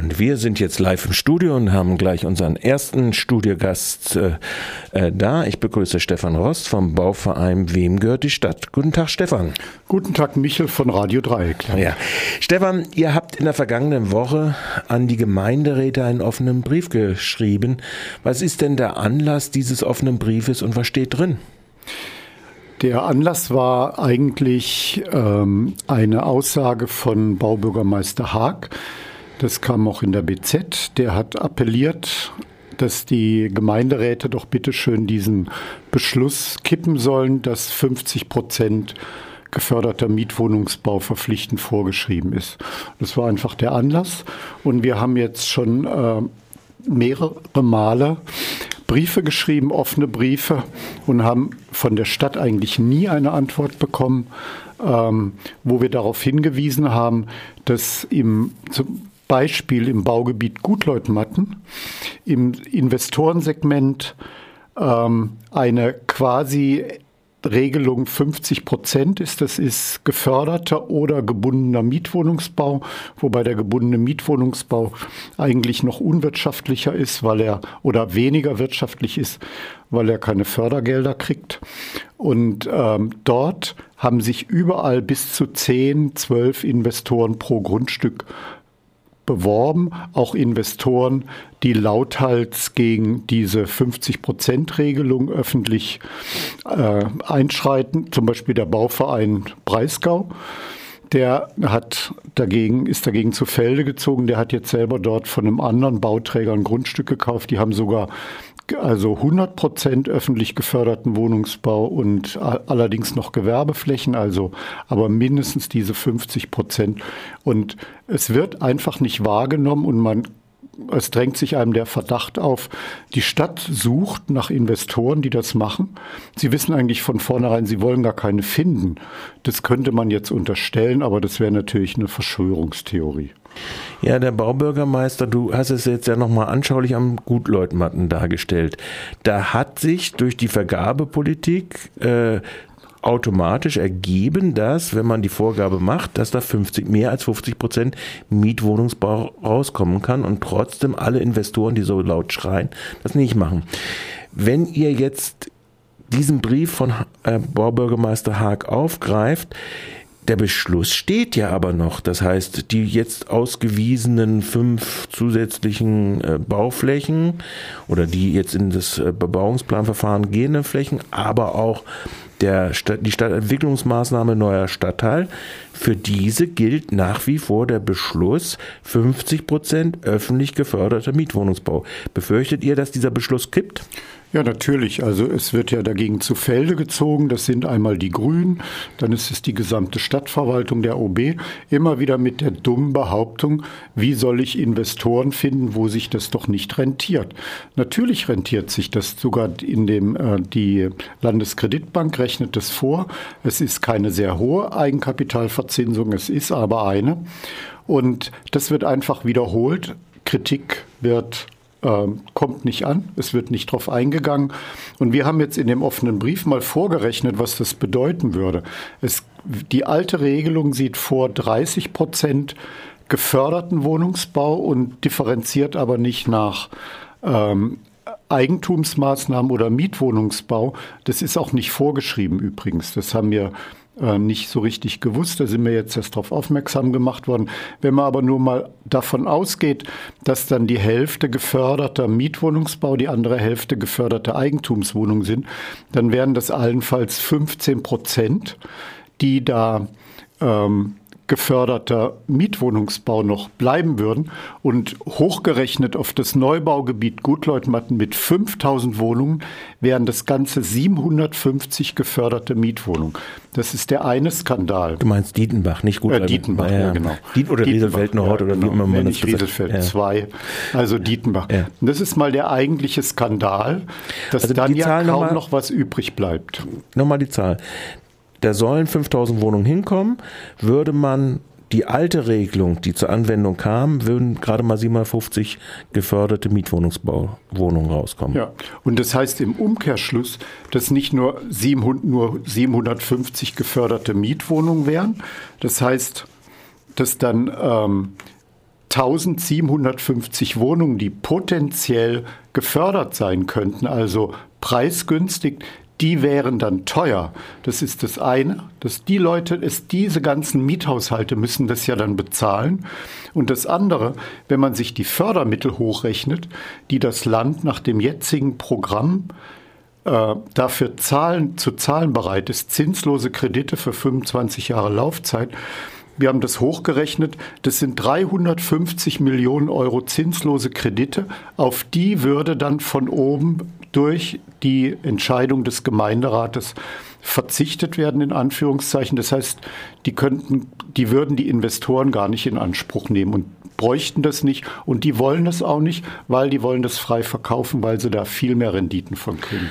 Und wir sind jetzt live im Studio und haben gleich unseren ersten Studiogast äh, äh, da. Ich begrüße Stefan Rost vom Bauverein Wem gehört die Stadt? Guten Tag, Stefan. Guten Tag, Michel von Radio Dreieck. Ja. Stefan, ihr habt in der vergangenen Woche an die Gemeinderäte einen offenen Brief geschrieben. Was ist denn der Anlass dieses offenen Briefes und was steht drin? Der Anlass war eigentlich ähm, eine Aussage von Baubürgermeister Haag. Das kam auch in der BZ. Der hat appelliert, dass die Gemeinderäte doch bitteschön diesen Beschluss kippen sollen, dass 50 Prozent geförderter Mietwohnungsbau verpflichtend vorgeschrieben ist. Das war einfach der Anlass. Und wir haben jetzt schon äh, mehrere Male Briefe geschrieben, offene Briefe und haben von der Stadt eigentlich nie eine Antwort bekommen, ähm, wo wir darauf hingewiesen haben, dass im zum Beispiel im Baugebiet Gutleutmatten im Investorensegment ähm, eine quasi Regelung 50 Prozent ist. Das ist geförderter oder gebundener Mietwohnungsbau, wobei der gebundene Mietwohnungsbau eigentlich noch unwirtschaftlicher ist, weil er oder weniger wirtschaftlich ist, weil er keine Fördergelder kriegt. Und ähm, dort haben sich überall bis zu 10, 12 Investoren pro Grundstück beworben, auch Investoren, die lauthals gegen diese 50-Prozent-Regelung öffentlich äh, einschreiten, zum Beispiel der Bauverein Breisgau. Der hat dagegen, ist dagegen zu Felde gezogen. Der hat jetzt selber dort von einem anderen Bauträger ein Grundstück gekauft. Die haben sogar also 100 Prozent öffentlich geförderten Wohnungsbau und allerdings noch Gewerbeflächen, also aber mindestens diese 50 Prozent. Und es wird einfach nicht wahrgenommen und man es drängt sich einem der Verdacht auf, die Stadt sucht nach Investoren, die das machen. Sie wissen eigentlich von vornherein, sie wollen gar keine finden. Das könnte man jetzt unterstellen, aber das wäre natürlich eine Verschwörungstheorie. Ja, der Baubürgermeister, du hast es jetzt ja nochmal anschaulich am Gutleutmatten dargestellt. Da hat sich durch die Vergabepolitik äh, automatisch ergeben, dass, wenn man die Vorgabe macht, dass da 50, mehr als 50 Prozent Mietwohnungsbau rauskommen kann und trotzdem alle Investoren, die so laut schreien, das nicht machen. Wenn ihr jetzt diesen Brief von äh, Baubürgermeister Haag aufgreift, der Beschluss steht ja aber noch. Das heißt, die jetzt ausgewiesenen fünf zusätzlichen äh, Bauflächen oder die jetzt in das äh, Bebauungsplanverfahren gehenden Flächen, aber auch der Stadt, die Stadtentwicklungsmaßnahme neuer Stadtteil, für diese gilt nach wie vor der Beschluss 50 Prozent öffentlich geförderter Mietwohnungsbau. Befürchtet ihr, dass dieser Beschluss kippt? Ja, natürlich. Also es wird ja dagegen zu Felde gezogen. Das sind einmal die Grünen, dann ist es die gesamte Stadtverwaltung der OB. Immer wieder mit der dummen Behauptung, wie soll ich Investoren finden, wo sich das doch nicht rentiert. Natürlich rentiert sich das sogar in dem, äh, die Landeskreditbank rechnet das vor. Es ist keine sehr hohe Eigenkapitalverzinsung, es ist aber eine. Und das wird einfach wiederholt. Kritik wird ähm, kommt nicht an, es wird nicht drauf eingegangen. Und wir haben jetzt in dem offenen Brief mal vorgerechnet, was das bedeuten würde. Es, die alte Regelung sieht vor 30 Prozent geförderten Wohnungsbau und differenziert aber nicht nach ähm, Eigentumsmaßnahmen oder Mietwohnungsbau. Das ist auch nicht vorgeschrieben übrigens. Das haben wir äh, nicht so richtig gewusst. Da sind wir jetzt erst darauf aufmerksam gemacht worden. Wenn man aber nur mal davon ausgeht, dass dann die Hälfte geförderter Mietwohnungsbau, die andere Hälfte geförderte Eigentumswohnungen sind, dann wären das allenfalls 15 Prozent, die da ähm, geförderter Mietwohnungsbau noch bleiben würden und hochgerechnet auf das Neubaugebiet Gutleutmatten mit 5000 Wohnungen wären das Ganze 750 geförderte Mietwohnungen. Das ist der eine Skandal. Du meinst Dietenbach, nicht Gutleutmatten. Äh, Dietenbach, ja, ja genau. Diet oder Rieselfeld ja, oder wie genau. immer man das Rieselfeld 2, also Dietenbach. Ja. Das ist mal der eigentliche Skandal, dass also dann ja kaum noch, noch was übrig bleibt. Nochmal die Zahl da sollen 5000 Wohnungen hinkommen, würde man die alte Regelung, die zur Anwendung kam, würden gerade mal 750 geförderte Mietwohnungsbauwohnungen rauskommen. Ja, und das heißt im Umkehrschluss, dass nicht nur, 700, nur 750 geförderte Mietwohnungen wären. Das heißt, dass dann ähm, 1750 Wohnungen, die potenziell gefördert sein könnten, also preisgünstig, die wären dann teuer. Das ist das eine, dass die Leute, es diese ganzen Miethaushalte müssen das ja dann bezahlen. Und das andere, wenn man sich die Fördermittel hochrechnet, die das Land nach dem jetzigen Programm äh, dafür zahlen, zu zahlen bereit ist, zinslose Kredite für 25 Jahre Laufzeit, wir haben das hochgerechnet. Das sind 350 Millionen Euro zinslose Kredite. Auf die würde dann von oben durch die Entscheidung des Gemeinderates verzichtet werden, in Anführungszeichen. Das heißt, die könnten, die würden die Investoren gar nicht in Anspruch nehmen und bräuchten das nicht. Und die wollen das auch nicht, weil die wollen das frei verkaufen, weil sie da viel mehr Renditen von kriegen.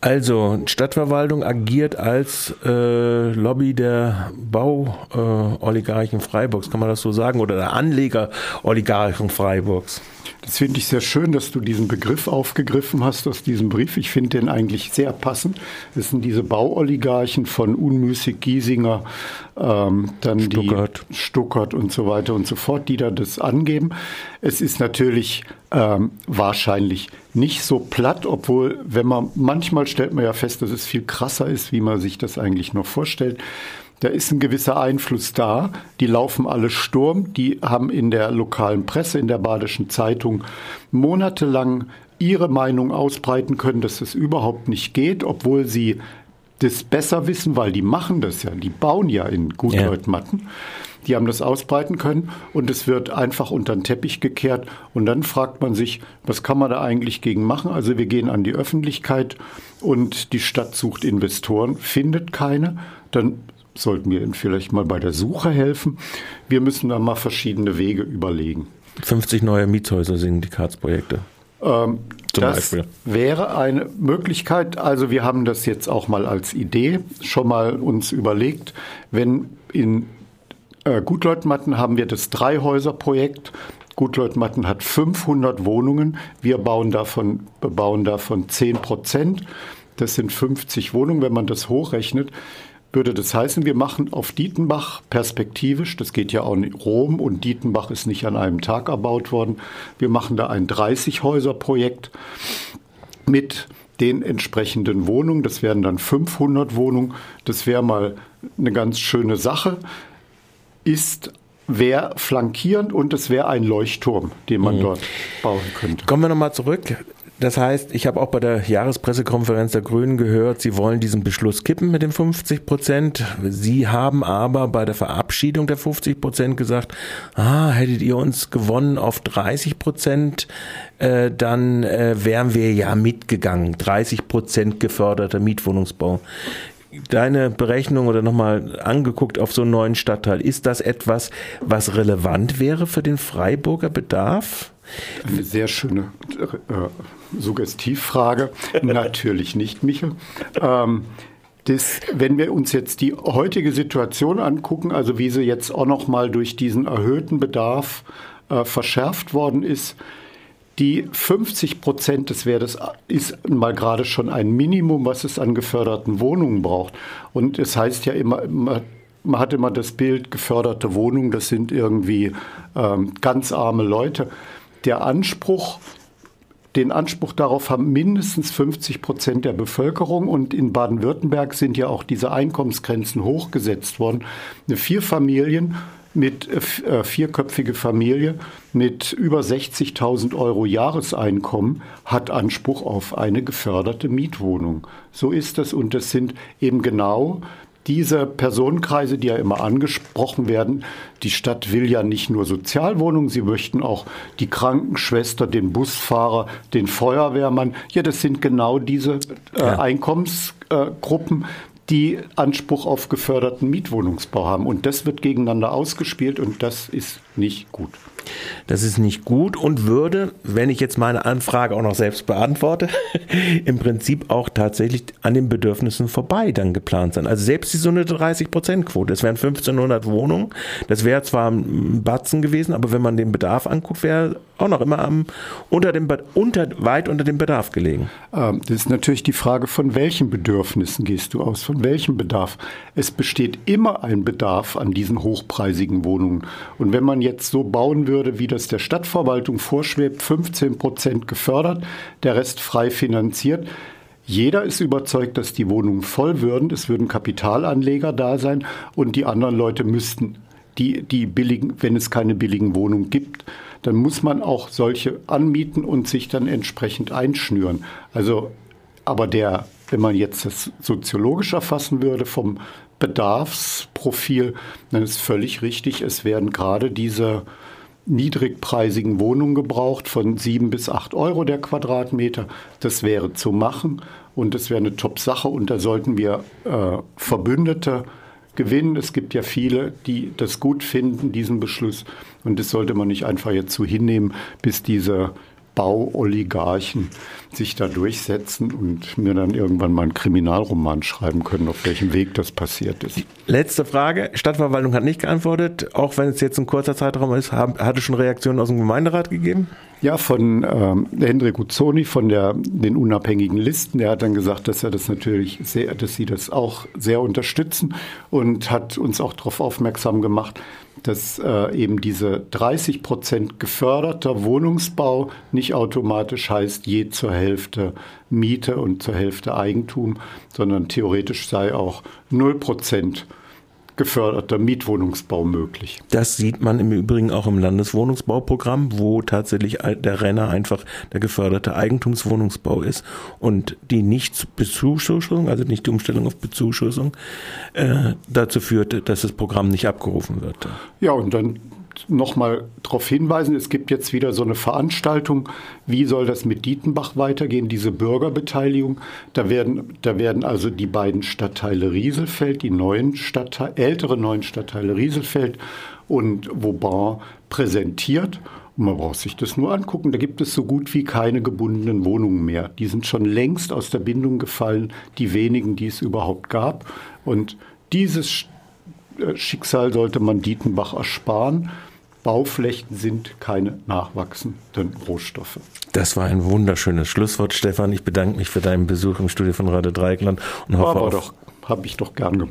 Also, Stadtverwaltung agiert als äh, Lobby der Bauoligarchen äh, Freiburgs, kann man das so sagen? Oder der Anleger-Oligarchen Freiburgs? Das finde ich sehr schön, dass du diesen Begriff aufgegriffen hast aus diesem Brief. Ich finde den eigentlich sehr passend. Das sind diese Bauoligarchen von Unmüßig, Giesinger, ähm, dann Stuttgart. die Stuttgart und so weiter und so fort, die da das angeben. Es ist natürlich ähm, wahrscheinlich nicht so platt, obwohl, wenn man manchmal stellt man ja fest, dass es viel krasser ist, wie man sich das eigentlich noch vorstellt. Da ist ein gewisser Einfluss da. Die laufen alle Sturm. Die haben in der lokalen Presse, in der Badischen Zeitung monatelang ihre Meinung ausbreiten können, dass es überhaupt nicht geht, obwohl sie das besser wissen, weil die machen das ja. Die bauen ja in Gutleutmatten. Ja. Die haben das ausbreiten können und es wird einfach unter den Teppich gekehrt. Und dann fragt man sich, was kann man da eigentlich gegen machen? Also wir gehen an die Öffentlichkeit und die Stadt sucht Investoren, findet keine. Dann sollten wir Ihnen vielleicht mal bei der Suche helfen. Wir müssen da mal verschiedene Wege überlegen. 50 neue Mietshäuser-Syndikatsprojekte. Ähm, das Beispiel. wäre eine Möglichkeit. Also wir haben das jetzt auch mal als Idee schon mal uns überlegt. Wenn in äh, Gutleutmatten haben wir das Dreihäuser-Projekt. Gutleutmatten hat 500 Wohnungen. Wir bauen davon, bebauen davon 10 Prozent. Das sind 50 Wohnungen. Wenn man das hochrechnet, würde das heißen, wir machen auf Dietenbach perspektivisch, das geht ja auch in Rom und Dietenbach ist nicht an einem Tag erbaut worden, wir machen da ein 30-Häuser-Projekt mit den entsprechenden Wohnungen. Das wären dann 500 Wohnungen. Das wäre mal eine ganz schöne Sache. Ist wäre flankierend und es wäre ein Leuchtturm, den man mhm. dort bauen könnte. Kommen wir nochmal zurück. Das heißt, ich habe auch bei der Jahrespressekonferenz der Grünen gehört, sie wollen diesen Beschluss kippen mit den 50 Prozent. Sie haben aber bei der Verabschiedung der 50 Prozent gesagt, ah, hättet ihr uns gewonnen auf 30 Prozent, äh, dann äh, wären wir ja mitgegangen. 30 Prozent geförderter Mietwohnungsbau deine Berechnung oder nochmal angeguckt auf so einen neuen Stadtteil, ist das etwas, was relevant wäre für den Freiburger Bedarf? Eine sehr schöne äh, Suggestivfrage. Natürlich nicht, Michel. Ähm, das, wenn wir uns jetzt die heutige Situation angucken, also wie sie jetzt auch noch mal durch diesen erhöhten Bedarf äh, verschärft worden ist, die 50 Prozent, das wäre das, ist mal gerade schon ein Minimum, was es an geförderten Wohnungen braucht. Und es heißt ja immer, man, man hat immer das Bild, geförderte Wohnungen, das sind irgendwie ähm, ganz arme Leute. Der Anspruch, den Anspruch darauf haben mindestens 50 Prozent der Bevölkerung. Und in Baden-Württemberg sind ja auch diese Einkommensgrenzen hochgesetzt worden. Eine Vierfamilien mit äh, vierköpfige Familie mit über 60.000 Euro Jahreseinkommen hat Anspruch auf eine geförderte Mietwohnung. So ist das und das sind eben genau diese Personenkreise, die ja immer angesprochen werden, die Stadt will ja nicht nur Sozialwohnungen, sie möchten auch die Krankenschwester, den Busfahrer, den Feuerwehrmann. Ja, das sind genau diese äh, ja. Einkommensgruppen, die Anspruch auf geförderten Mietwohnungsbau haben. Und das wird gegeneinander ausgespielt und das ist nicht gut. Das ist nicht gut und würde, wenn ich jetzt meine Anfrage auch noch selbst beantworte, im Prinzip auch tatsächlich an den Bedürfnissen vorbei dann geplant sein. Also selbst die so eine 30-Prozent-Quote, es wären 1500 Wohnungen, das wäre zwar ein Batzen gewesen, aber wenn man den Bedarf anguckt, wäre auch noch immer am, unter dem, unter, weit unter dem Bedarf gelegen. Ähm, das ist natürlich die Frage, von welchen Bedürfnissen gehst du aus, von welchem Bedarf. Es besteht immer ein Bedarf an diesen hochpreisigen Wohnungen. Und wenn man jetzt so bauen würde, wie das der Stadtverwaltung vorschwebt, 15 Prozent gefördert, der Rest frei finanziert, jeder ist überzeugt, dass die Wohnungen voll würden. Es würden Kapitalanleger da sein und die anderen Leute müssten die, die billigen, wenn es keine billigen Wohnungen gibt, dann muss man auch solche anmieten und sich dann entsprechend einschnüren. Also, aber der, wenn man jetzt das soziologisch erfassen würde vom Bedarfsprofil, dann ist völlig richtig, es werden gerade diese niedrigpreisigen Wohnungen gebraucht von sieben bis acht Euro der Quadratmeter. Das wäre zu machen und das wäre eine Top-Sache und da sollten wir äh, Verbündete gewinnen. Es gibt ja viele, die das gut finden, diesen Beschluss. Und das sollte man nicht einfach jetzt so hinnehmen, bis diese Bauoligarchen sich da durchsetzen und mir dann irgendwann mal einen Kriminalroman schreiben können, auf welchem Weg das passiert ist. Letzte Frage. Stadtverwaltung hat nicht geantwortet, auch wenn es jetzt ein kurzer Zeitraum ist. Hat es schon Reaktionen aus dem Gemeinderat gegeben? Ja, von ähm, Hendrik Uzzoni von der, den unabhängigen Listen. Der hat dann gesagt, dass er das natürlich sehr, dass sie das auch sehr unterstützen und hat uns auch darauf aufmerksam gemacht, dass äh, eben diese 30 Prozent geförderter Wohnungsbau nicht automatisch heißt, je zur Hälfte Miete und zur Hälfte Eigentum, sondern theoretisch sei auch 0 Prozent geförderter Mietwohnungsbau möglich. Das sieht man im Übrigen auch im Landeswohnungsbauprogramm, wo tatsächlich der Renner einfach der geförderte Eigentumswohnungsbau ist und die Nichtbezuschussung, also nicht die Umstellung auf Bezuschussung, äh, dazu führt, dass das Programm nicht abgerufen wird. Ja, und dann nochmal darauf hinweisen, es gibt jetzt wieder so eine Veranstaltung, wie soll das mit Dietenbach weitergehen, diese Bürgerbeteiligung. Da werden, da werden also die beiden Stadtteile Rieselfeld, die neuen Stadtteile, ältere neuen Stadtteile Rieselfeld und Vauban präsentiert. Und man braucht sich das nur angucken. Da gibt es so gut wie keine gebundenen Wohnungen mehr. Die sind schon längst aus der Bindung gefallen, die wenigen, die es überhaupt gab. Und dieses äh, Schicksal sollte man Dietenbach ersparen. Bauflächen sind keine nachwachsenden Rohstoffe. Das war ein wunderschönes Schlusswort, Stefan. Ich bedanke mich für deinen Besuch im Studio von Radio Dreieckland und hoffe Aber doch, habe ich doch gern gemacht.